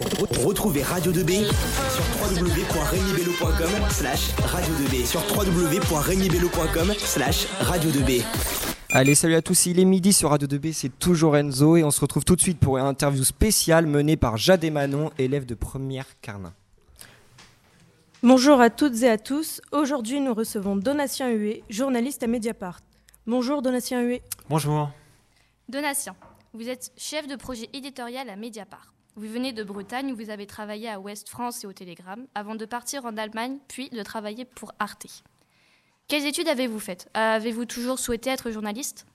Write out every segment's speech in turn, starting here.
Retrouvez Radio 2B sur www.regnibello.com slash radio 2B sur www.regnibello.com slash radio 2B. Allez, salut à tous, il est midi sur Radio 2B, c'est toujours Enzo et on se retrouve tout de suite pour une interview spéciale menée par Jade et Manon, élèves de première Carnin. Bonjour à toutes et à tous. Aujourd'hui, nous recevons Donatien Huet, journaliste à Mediapart. Bonjour Donatien Huet. Bonjour. Donatien, vous êtes chef de projet éditorial à Mediapart. Vous venez de Bretagne où vous avez travaillé à Ouest France et au Télégramme avant de partir en Allemagne puis de travailler pour Arte. Quelles études avez-vous faites? Avez-vous toujours souhaité être journaliste?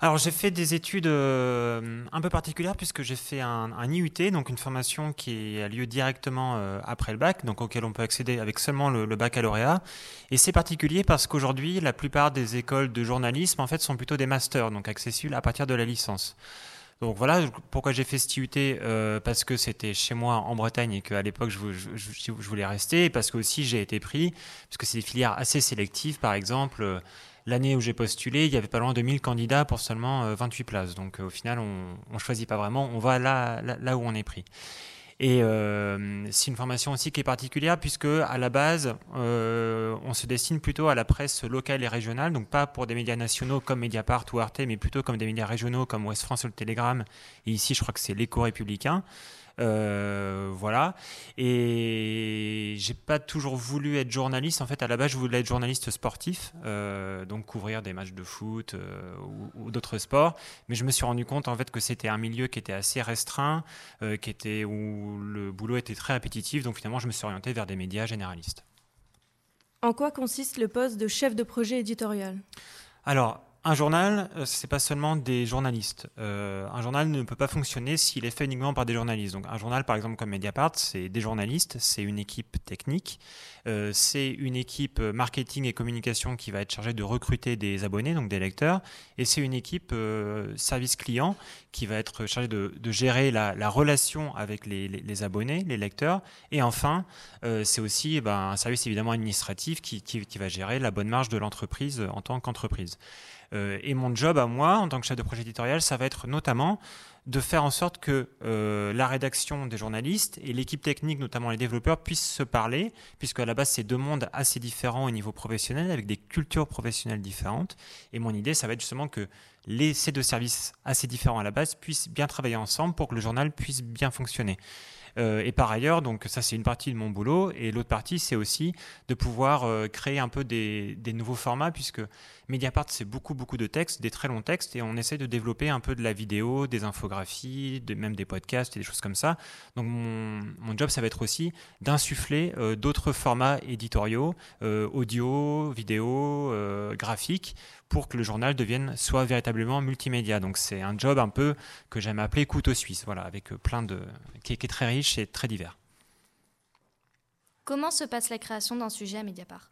Alors j'ai fait des études euh, un peu particulières puisque j'ai fait un, IUT, donc une formation qui a lieu directement euh, après le bac, donc auquel on peut accéder avec seulement le, baccalauréat. Et c'est particulier parce qu'aujourd'hui la plupart des écoles de journalisme en fait sont plutôt des masters, donc accessibles à partir de la licence. Donc voilà pourquoi j'ai fait cet euh, parce que c'était chez moi en Bretagne et qu'à l'époque je, voulais rester, et parce que aussi j'ai été pris, parce que c'est des filières assez sélectives, par exemple L'année où j'ai postulé, il y avait pas loin de 1000 candidats pour seulement 28 euh, places. Donc euh, au final, on ne choisit pas vraiment, on va là, où on est pris. Et euh, c'est une formation aussi qui est particulière puisque à la base, on se destine plutôt à la presse locale et régionale, donc pas pour des médias nationaux comme Mediapart ou Arte, mais plutôt comme des médias régionaux comme Ouest France ou le Télégramme. Et ici, je crois que c'est l'écho républicain. Euh, voilà. Et j'ai pas toujours voulu être journaliste. En fait, à la base, je voulais être journaliste sportif, euh, donc couvrir des matchs de foot euh, ou, d'autres sports. Mais je me suis rendu compte en fait que c'était un milieu qui était assez restreint, qui était où le boulot était très répétitif. Donc finalement, je me suis orienté vers des médias généralistes. En quoi consiste le poste de chef de projet éditorial? Alors, un journal, euh, c'est pas seulement des journalistes. Euh, un journal ne peut pas fonctionner s'il est fait uniquement par des journalistes. Donc un journal, par exemple comme Mediapart, c'est des journalistes, c'est une équipe technique, euh, c'est une équipe marketing et communication qui va être chargée de recruter des abonnés, donc des lecteurs, et c'est une équipe service client qui va être chargée de, gérer la, relation avec les, abonnés, les lecteurs, et enfin, c'est aussi eh ben, un service évidemment administratif qui va gérer la bonne marge de l'entreprise en tant qu'entreprise. Euh, et mon job à moi, en tant que chef de projet éditorial, ça va être notamment de faire en sorte que euh, la rédaction des journalistes et l'équipe technique, notamment les développeurs, puissent se parler, puisque à la base, c'est deux mondes assez différents au niveau professionnel, avec des cultures professionnelles différentes. Et mon idée, ça va être justement que les, ces deux services assez différents à la base puissent bien travailler ensemble pour que le journal puisse bien fonctionner. Euh, et par ailleurs, donc ça c'est une partie de mon boulot, et l'autre partie c'est aussi de pouvoir euh, créer un peu des, nouveaux formats, puisque Mediapart c'est beaucoup beaucoup de textes, des très longs textes, et on essaie de développer un peu de la vidéo, des infographies, même des podcasts et des choses comme ça. Donc mon, job ça va être aussi d'insuffler euh, d'autres formats éditoriaux, audio, vidéo, graphiques, pour que le journal devienne soit véritablement multimédia. Donc c'est un job un peu que j'aime appeler couteau suisse, voilà, avec plein de qui est, très riche et très divers. Comment se passe la création d'un sujet à Mediapart?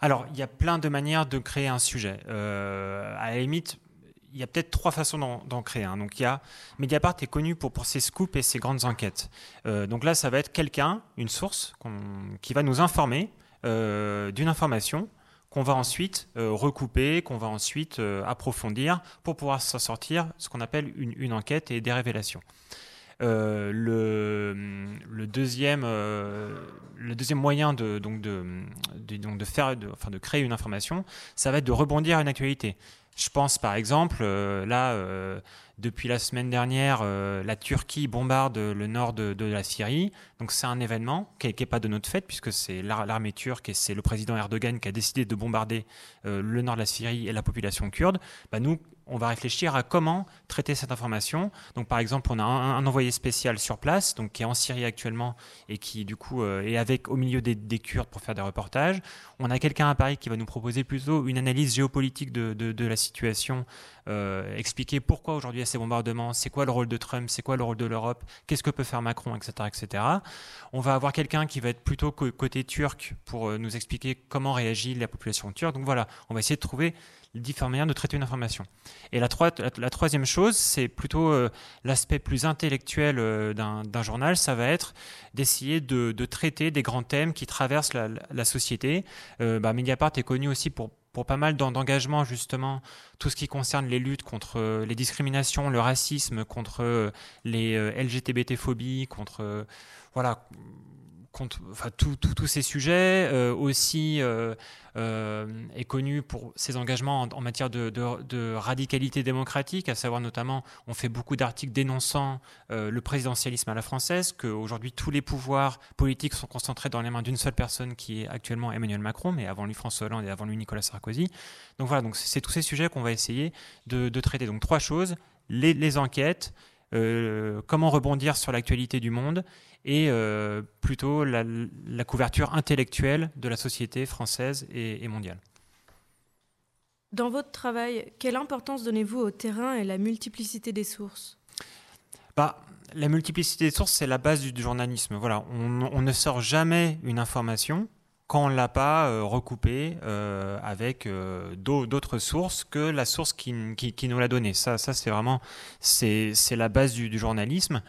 Alors, il y a plein de manières de créer un sujet. Euh, à la limite, il y a peut-être trois façons d'en créer un. Donc, il y a Mediapart est connu pour, pour ses scoops et ses grandes enquêtes. Euh, donc là, ça va être quelqu'un, une source, qui va nous informer euh, d'une information qu'on va ensuite euh, recouper, qu'on va ensuite approfondir pour pouvoir s'en sortir ce qu'on appelle une, enquête et des révélations. Euh, le, deuxième, le deuxième moyen de, créer une information, ça va être de rebondir à une actualité. Je pense par exemple, là, depuis la semaine dernière, euh, la Turquie bombarde le nord de, la Syrie. Donc c'est un événement qui n'est pas de notre fait, puisque c'est l'armée turque et c'est le président Erdogan qui a décidé de bombarder euh, le nord de la Syrie et la population kurde. Bah, nous, on va réfléchir à comment traiter cette information. Donc, par exemple, on a un, envoyé spécial sur place, donc qui est en Syrie actuellement et qui, du coup, euh, est avec au milieu des, Kurdes pour faire des reportages. On a quelqu'un à Paris qui va nous proposer plutôt une analyse géopolitique de, la situation, euh, expliquer pourquoi aujourd'hui il y a ces bombardements, c'est quoi le rôle de Trump, c'est quoi le rôle de l'Europe, qu'est-ce que peut faire Macron, etc., etc. On va avoir quelqu'un qui va être plutôt côté turc pour euh, nous expliquer comment réagit la population turque. Donc voilà, on va essayer de trouver différentes manières de traiter une information. Et la, la, troisième chose, c'est plutôt euh, l'aspect plus intellectuel euh, d'un journal, ça va être d'essayer de, traiter des grands thèmes qui traversent la, société. Euh, bah, Mediapart est connu aussi pour pour pas mal d'engagements justement, tout ce qui concerne les luttes contre les discriminations, le racisme, contre les LGBT-phobies, contre voilà tous ces sujets, euh, aussi euh, euh, est connu pour ses engagements en, matière de, radicalité démocratique, à savoir notamment, on fait beaucoup d'articles dénonçant le présidentialisme à la française, qu'aujourd'hui tous les pouvoirs politiques sont concentrés dans les mains d'une seule personne qui est actuellement Emmanuel Macron, mais avant lui François Hollande et avant lui Nicolas Sarkozy. Donc voilà, donc c'est tous ces sujets qu'on va essayer de, traiter. Donc trois choses, les, enquêtes, comment rebondir sur l'actualité du monde et euh, plutôt la, couverture intellectuelle de la société française et, mondiale. Dans votre travail, quelle importance donnez-vous au terrain et la multiplicité des sources? Bah, La multiplicité des sources, c'est la base du, journalisme. Voilà, on, ne sort jamais une information quand on l'a pas euh, recoupée euh, avec d'autres sources que la source qui, nous l'a donnée. Ça, c'est vraiment c'est la base du, journalisme.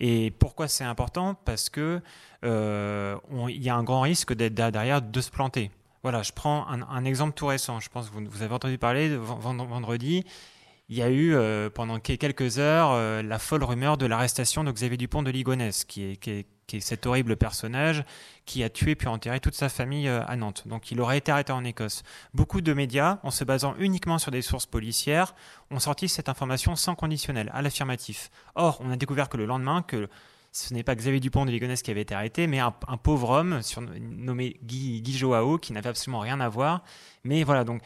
Et pourquoi c'est important? Parce que euh, il y a un grand risque derrière de se planter. Voilà, je prends un, exemple tout récent. Je pense que vous, avez entendu parler vendredi. Il y a eu euh, pendant quelques heures euh, la folle rumeur de l'arrestation de Xavier Dupont de Ligonnès, qui est qui est cet horrible personnage qui a tué puis enterré toute sa famille euh, à Nantes. Donc il aurait été arrêté en Écosse. Beaucoup de médias, en se basant uniquement sur des sources policières, ont sorti cette information sans conditionnel, à l'affirmatif. Or, on a découvert que le lendemain, que ce n'est pas Xavier Dupont de Ligonnès qui avait été arrêté, mais un, pauvre homme nommé Guy, Guy Joao, qui n'avait absolument rien à voir. Mais voilà, donc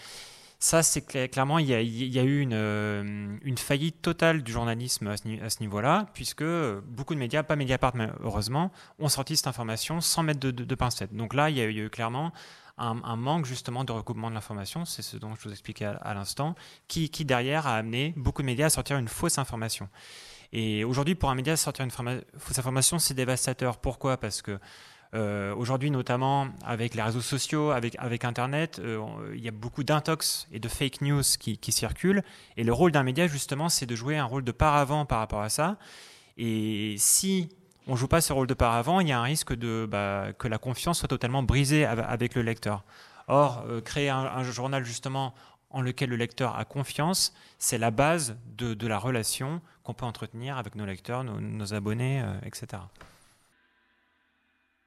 ça, c'est clairement, il y, a, eu euh, une, faillite totale du journalisme à ce, niveau-là, puisque beaucoup de médias, pas Mediapart heureusement, ont sorti cette information sans mettre de, de, pincettes. Donc là, il y a eu clairement un, manque justement de recoupement de l'information, c'est ce dont je vous expliquais à, l'instant, qui, qui, derrière a amené beaucoup de médias à sortir une fausse information. Et aujourd'hui, pour un média, sortir une fausse information, c'est dévastateur. Pourquoi? Parce que euh, aujourd'hui, notamment avec les réseaux sociaux, avec, Internet, euh, il y a beaucoup d'intox et de fake news qui, circulent. Et le rôle d'un média, justement, c'est de jouer un rôle de paravent par rapport à ça. Et si on joue pas ce rôle de paravent, il y a un risque de, bah, que la confiance soit totalement brisée avec le lecteur. Or, euh, créer un, journal justement en lequel le lecteur a confiance, c'est la base de, la relation qu'on peut entretenir avec nos lecteurs, nos abonnés, etc.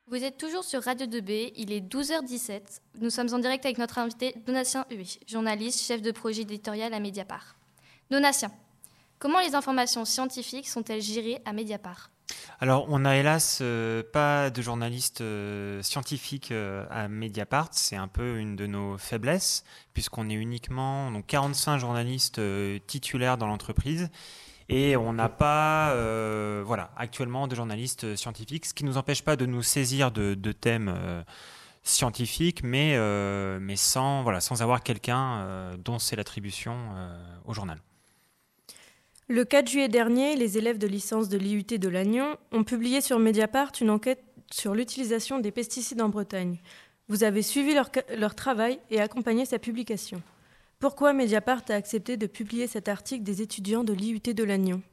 Vous êtes toujours sur Radio 2B, il est 12h17. Nous sommes en direct avec notre invité Donatien Hué, journaliste, chef de projet éditorial à Mediapart. Donatien, comment les informations scientifiques sont-elles gérées à Mediapart? Alors, on n'a hélas euh, pas de journaliste euh, scientifique euh, à Mediapart. C'est un peu une de nos faiblesses, puisqu'on est uniquement donc 45 journalistes titulaires dans l'entreprise et on n'a pas, euh, voilà, actuellement de journalistes scientifiques, ce qui ne nous empêche pas de nous saisir de, thèmes euh, scientifiques, mais, euh, mais sans, voilà, sans avoir quelqu'un dont c'est l'attribution au journal. Le 4 juillet dernier, les élèves de licence de l'IUT de Lannion ont publié sur Mediapart une enquête sur l'utilisation des pesticides en Bretagne. Vous avez suivi leur, leur travail et accompagné sa publication. Pourquoi Mediapart a accepté de publier cet article des étudiants de l'IUT de Lannion?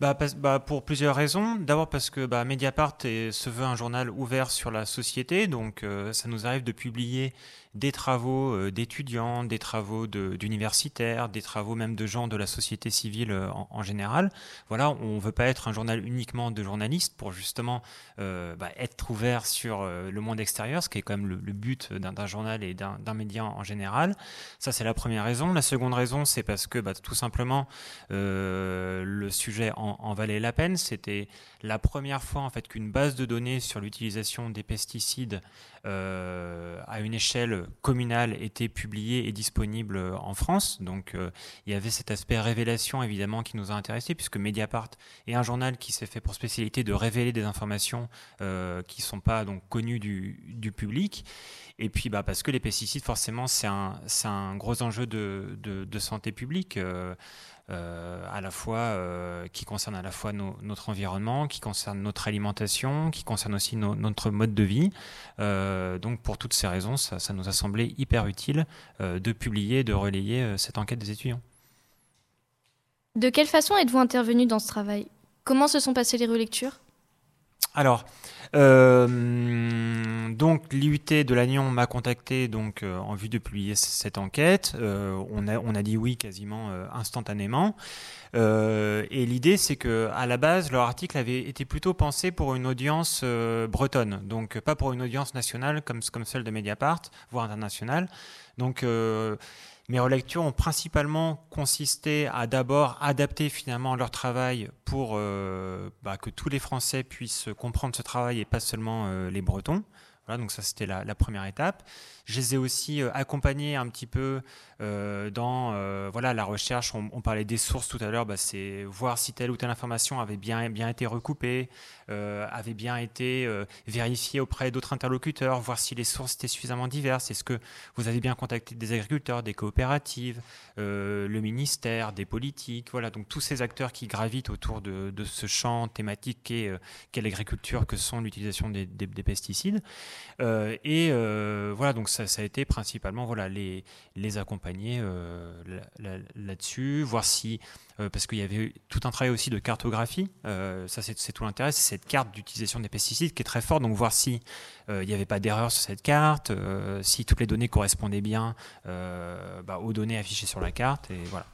Bah, bah, Pour plusieurs raisons. D'abord parce que bah, Mediapart se veut un journal ouvert sur la société, donc euh, ça nous arrive de publier des travaux euh, d'étudiants, des travaux d'universitaires, des travaux même de gens de la société civile euh, en, général. Voilà, on ne veut pas être un journal uniquement de journalistes pour justement euh, bah, être ouvert sur le monde extérieur, ce qui est quand même le, but d'un journal et d'un média en général. Ça, c'est la première raison. La seconde raison, c'est parce que bah, tout simplement le sujet en, en valait la peine. C'était la première fois en fait qu'une base de données sur l'utilisation des pesticides euh, à une échelle communale était publiée et disponible en France. Donc euh, il y avait cet aspect révélation évidemment qui nous a intéressés puisque Mediapart est un journal qui s'est fait pour spécialité de révéler des informations euh, qui ne sont pas donc connues du, public. Et puis bah, parce que les pesticides forcément c'est un, un, gros enjeu de, de santé publique. Euh, à la fois euh, qui concerne à la fois notre environnement, qui concerne notre alimentation, qui concerne aussi notre mode de vie. Euh, donc pour toutes ces raisons, ça, ça, nous a semblé hyper utile de publier, de relayer cette enquête des étudiants. De quelle façon êtes-vous intervenu dans ce travail? Comment se sont passées les relectures? Alors, euh, donc l'IUT de Lannion m'a contacté donc en vue de publier cette enquête. on, a, on a dit oui quasiment instantanément. et l'idée c'est que à la base leur article avait été plutôt pensé pour une audience bretonne, donc pas pour une audience nationale comme, comme celle de Mediapart, voire internationale. Donc mes relectures ont principalement consisté à d'abord adapter finalement leur travail pour euh, bah, que tous les Français puissent comprendre ce travail et pas seulement euh, les Bretons. Voilà, donc ça c'était la, première étape. Je les ai aussi euh, accompagnés un petit peu euh, dans euh, voilà la recherche. On, parlait des sources tout à l'heure. Bah, c'est voir si telle ou telle information avait bien bien été recoupée, avait bien été vérifiée auprès d'autres interlocuteurs, voir si les sources étaient suffisamment diverses. Est-ce que vous avez bien contacté des agriculteurs, des coopératives, le ministère, des politiques, voilà donc tous ces acteurs qui gravitent autour de, ce champ thématique qu'est qu'est l'agriculture, que sont l'utilisation des, pesticides. Et voilà donc ça, a été principalement voilà, les, les accompagner euh, là-dessus, voir si, euh, parce qu'il y avait tout un travail aussi de cartographie, euh, ça c'est tout l'intérêt, c'est cette carte d'utilisation des pesticides qui est très forte, donc voir si il n'y avait pas d'erreur sur cette carte, si toutes les données correspondaient bien bah, aux données affichées sur la carte, et voilà.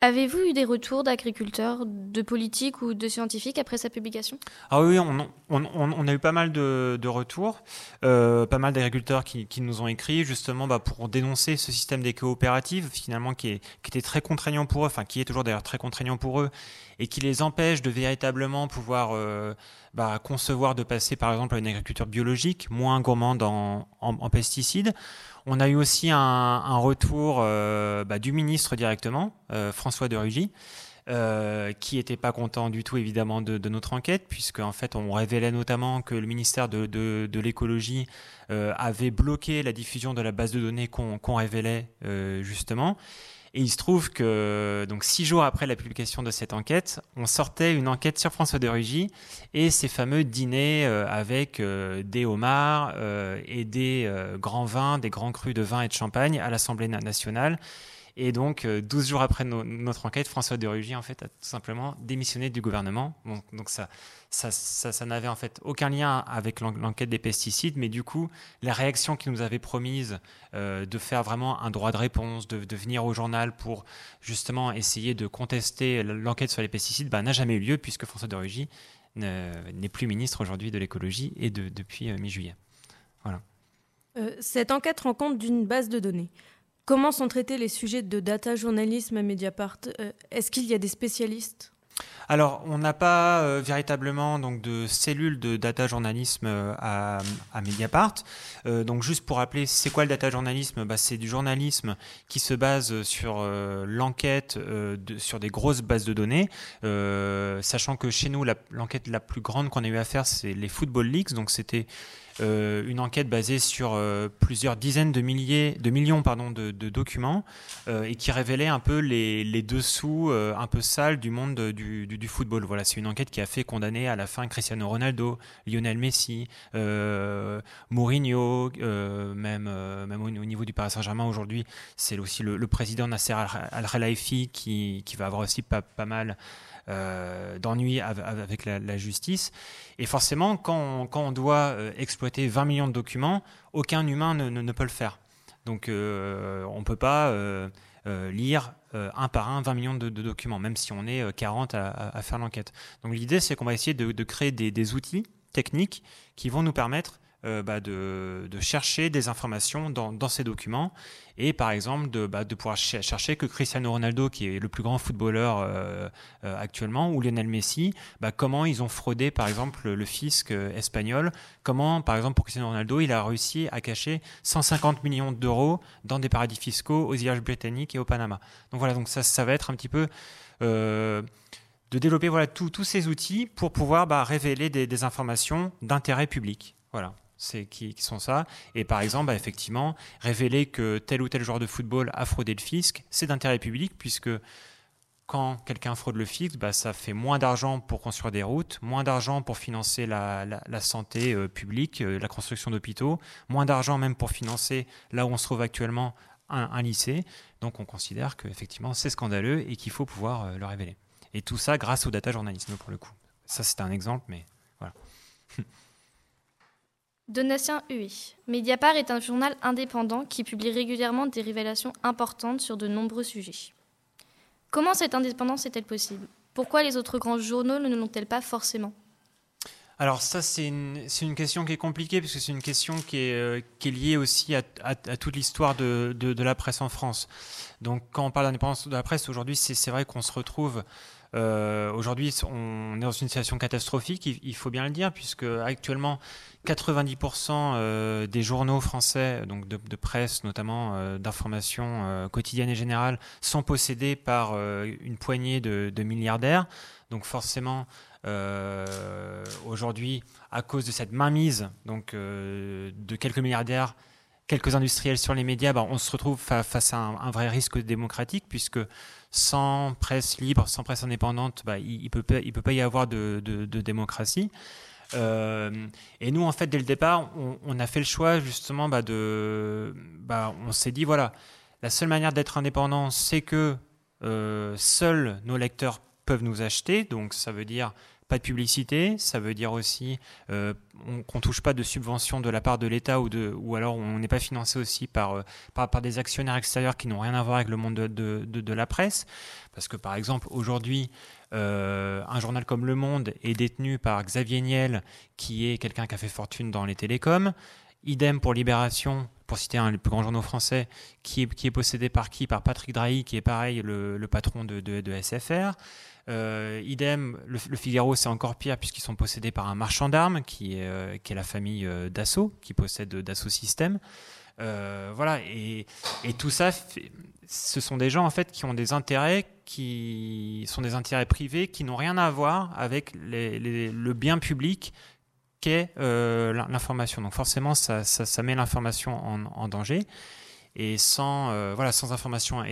Avez-vous eu des retours d'agriculteurs, de politiques ou de scientifiques après sa publication? Ah oui, on, a eu pas mal de, retours, euh, pas mal d'agriculteurs qui, nous ont écrit justement bah, pour dénoncer ce système des coopératives finalement qui, qui était très contraignant pour eux, enfin qui est toujours d'ailleurs très contraignant pour eux et qui les empêche de véritablement pouvoir euh, bah, concevoir de passer par exemple à une agriculture biologique moins gourmande en, pesticides. On a eu aussi un, retour euh, bah, du ministre directement, euh, François de Rugy, qui n'était pas content du tout évidemment de, notre enquête, puisque en fait on révélait notamment que le ministère de, l'écologie avait bloqué la diffusion de la base de données qu'on révélait justement. Et il se trouve que donc six jours après la publication de cette enquête, on sortait une enquête sur François de Rugy et ces fameux dîners euh, avec euh, des homards euh, et des grands vins, des grands crus de vin et de champagne à l'Assemblée nationale. Et donc, 12 jours après notre enquête, François de Rugy en fait, a tout simplement démissionné du gouvernement. Donc, ça, ça, n'avait en fait aucun lien avec l'enquête des pesticides, mais du coup, la réaction qu'il nous avait promise euh, de faire vraiment un droit de réponse, de, venir au journal pour justement essayer de contester l'enquête sur les pesticides, bah, n'a jamais eu lieu puisque François de Rugy n'est plus ministre aujourd'hui de l'écologie et de, depuis euh, mi-juillet. Voilà. Euh, cette enquête rend compte d'une base de données. Comment sont traités les sujets de data journalisme à Mediapart? Est-ce qu'il y a des spécialistes? Alors, on n'a pas euh, véritablement donc de cellules de data journalisme euh, à, Mediapart. Euh, donc, juste pour rappeler, c'est quoi le data journalisme? Bah, C'est du journalisme qui se base sur l'enquête sur des grosses bases de données, sachant que chez nous, l'enquête la, plus grande qu'on a eu à faire, c'est les Football Leaks. Donc, c'était euh, une enquête basée sur euh, plusieurs dizaines de millions de, documents euh, et qui révélait un peu les, dessous un peu sales du monde du, football. Voilà, c'est une enquête qui a fait condamner à la fin Cristiano Ronaldo, Lionel Messi, Mourinho, même, même au, niveau du Paris Saint-Germain aujourd'hui, c'est aussi le, président Nasser Al-Khelaifi qui, qui va avoir aussi pas mal euh, d'ennui avec la, justice. Et forcément, quand on, doit euh, exploiter 20 millions de documents, aucun humain ne, peut le faire. Donc euh, on ne peut pas lire un par un 20 millions de, documents, même si on est 40 à, faire l'enquête. Donc l'idée, c'est qu'on va essayer de, créer des, outils techniques qui vont nous permettre euh, bah, de, chercher des informations dans, ces documents et par exemple de, bah, pouvoir chercher que Cristiano Ronaldo, qui est le plus grand footballeur euh, euh, actuellement, ou Lionel Messi, bah, comment ils ont fraudé par exemple le fisc espagnol, comment par exemple pour Cristiano Ronaldo, il a réussi à cacher 150 millions d'euros dans des paradis fiscaux aux îles britanniques et au Panama. Donc voilà, donc ça, ça va être un petit peu de développer voilà, tous ces outils pour pouvoir révéler des, des informations d'intérêt public. Voilà c'est qui, sont ça. Et par exemple, bah, effectivement, révéler que tel ou tel joueur de football a fraudé le fisc, c'est d'intérêt public puisque quand quelqu'un fraude le fisc, bah, ça fait moins d'argent pour construire des routes, moins d'argent pour financer la, santé euh, publique, euh, la construction d'hôpitaux, moins d'argent même pour financer là où on se trouve actuellement un, lycée. Donc on considère qu'effectivement c'est scandaleux et qu'il faut pouvoir euh, le révéler. Et tout ça grâce au data journalisme pour le coup. Ça, c'est un exemple, mais voilà. Donatien Hué. Mediapart est un journal indépendant qui publie régulièrement des révélations importantes sur de nombreux sujets. Comment cette indépendance est-elle possible? Pourquoi les autres grands journaux ne l'ont-elles pas forcément? Alors ça, c'est une, question qui est compliquée, parce que c'est une question qui est, euh, liée aussi à, toute l'histoire de, de, la presse en France. Donc quand on parle d'indépendance de la presse, aujourd'hui, c'est vrai qu'on se retrouve euh, Aujourd'hui, on est dans une situation catastrophique, il, faut bien le dire, puisque actuellement, 90% euh, des journaux français, donc de, presse notamment, euh, d'information quotidienne et générale, sont possédés par une poignée de, de, milliardaires. Donc forcément, aujourd'hui, à cause de cette mainmise donc, de quelques milliardaires, quelques industriels sur les médias, bah, on se retrouve face à un, vrai risque démocratique, puisque sans presse libre, sans presse indépendante, bah, il ne peut, pas y avoir de, démocratie. Euh, et nous, en fait, dès le départ, on, a fait le choix justement bah, de. on s'est dit voilà, la seule manière d'être indépendant, c'est que euh, seuls nos lecteurs peuvent nous acheter. Donc, ça veut dire pas de publicité, ça veut dire aussi euh, qu'on ne touche pas de subventions de la part de l'État ou, de, ou alors on n'est pas financé aussi par, euh, par, des actionnaires extérieurs qui n'ont rien à voir avec le monde de, de, de, la presse. Parce que par exemple, aujourd'hui, euh, un journal comme Le Monde est détenu par Xavier Niel, qui est quelqu'un qui a fait fortune dans les télécoms. Idem pour Libération, pour citer un des plus grands journaux français, qui est, qui est possédé par qui? Par Patrick Drahi, qui est pareil le, patron de, SFR. Euh, idem, le, Figaro, c'est encore pire puisqu'ils sont possédés par un marchand d'armes qui, est, euh, qui est la famille euh, Dassault, qui possède Dassault Systèmes. voilà, et, et tout ça, ce sont des gens en fait qui ont des intérêts qui sont des intérêts privés qui n'ont rien à voir avec le bien public qu'est l'information. Donc forcément, ça, ça, met l'information en, en, danger. Et sans, euh, voilà, sans information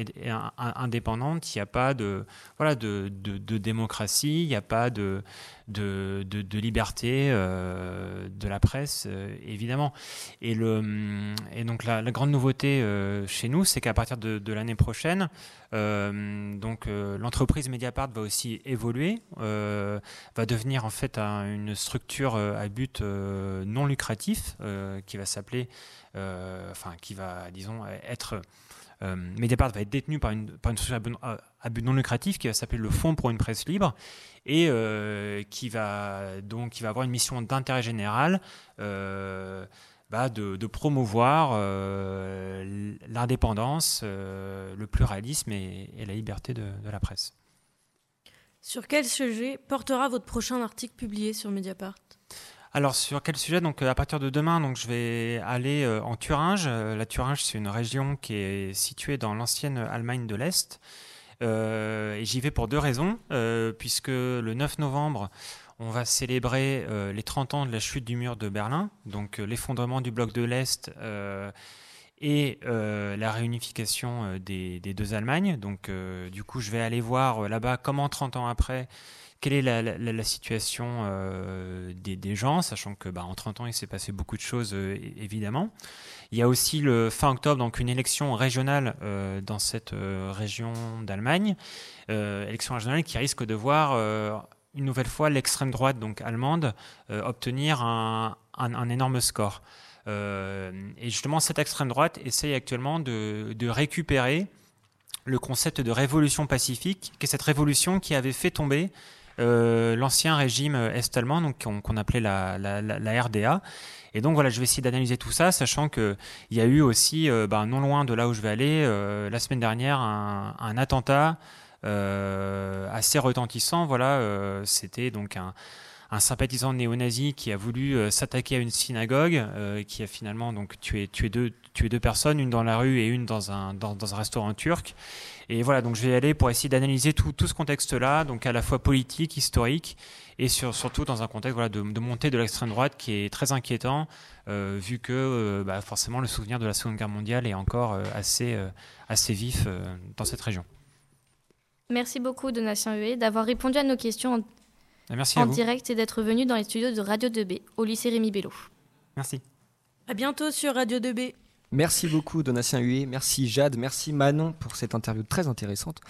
indépendante, il n'y a pas de, voilà, de, de, démocratie, il n'y a pas de, de, liberté euh, de la presse, euh, évidemment. Et, le, et donc la, grande nouveauté chez nous, c'est qu'à partir de, l'année prochaine, donc l'entreprise Mediapart va aussi évoluer, va devenir en fait une structure à but non lucratif qui va s'appeler euh, enfin qui va, disons, être euh, Mediapart va être détenu par une, structure à but, non lucratif qui va s'appeler le Fonds pour une presse libre et euh, qui va donc qui va avoir une mission d'intérêt général. Bah de, promouvoir l'indépendance, le pluralisme et, la liberté de, de, la presse. Sur quel sujet portera votre prochain article publié sur Mediapart? Alors sur quel sujet? Donc à partir de demain, donc je vais aller euh, en Thuringe. Euh, la Thuringe, c'est une région qui est située dans l'ancienne Allemagne de l'Est. Euh, et j'y vais pour deux raisons, puisque le 9 novembre, on va célébrer les 30 ans de la chute du mur de Berlin, donc l'effondrement du bloc de l'Est et la réunification des, des, deux Allemagnes. Donc du coup, je vais aller voir là-bas comment 30 ans après quelle est la, situation euh, des, gens, sachant que bah, en 30 ans, il s'est passé beaucoup de choses, euh, évidemment. Il y a aussi le fin octobre, donc une élection régionale euh, dans cette région d'Allemagne, élection régionale qui risque de voir une nouvelle fois l'extrême droite, donc allemande, obtenir un, énorme score. et justement, cette extrême droite essaye actuellement de, de récupérer le concept de révolution pacifique, qui est cette révolution qui avait fait tomber l'ancien régime est-allemand, donc qu'on appelait la, la, RDA. Et donc voilà, je vais essayer d'analyser tout ça, sachant qu'il y a eu aussi, euh, bah, non loin de là où je vais aller, euh, la semaine dernière, un attentat assez retentissant. Voilà, c'était donc un, un sympathisant néo-nazi qui a voulu s'attaquer à une synagogue, qui a finalement donc tué, deux, tué deux personnes, une dans la rue et une dans un, dans, un restaurant turc. Et voilà, donc je vais y aller pour essayer d'analyser tout, tout, ce contexte-là, donc à la fois politique, historique, et sur, surtout dans un contexte voilà, de, montée de l'extrême droite qui est très inquiétant, euh, vu que euh, bah, forcément le souvenir de la Seconde Guerre mondiale est encore euh, assez, assez vif dans cette région. Merci beaucoup, Donatien Hué, d'avoir répondu à nos questions en, Merci en direct et d'être venu dans les studios de Radio 2B au lycée Rémi Bello. Merci. À bientôt sur Radio 2B. Merci beaucoup Donatien Huet, merci Jade, merci Manon pour cette interview très intéressante.